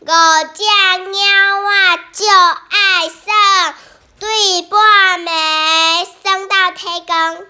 五只猫啊就爱上对半埋生到天宫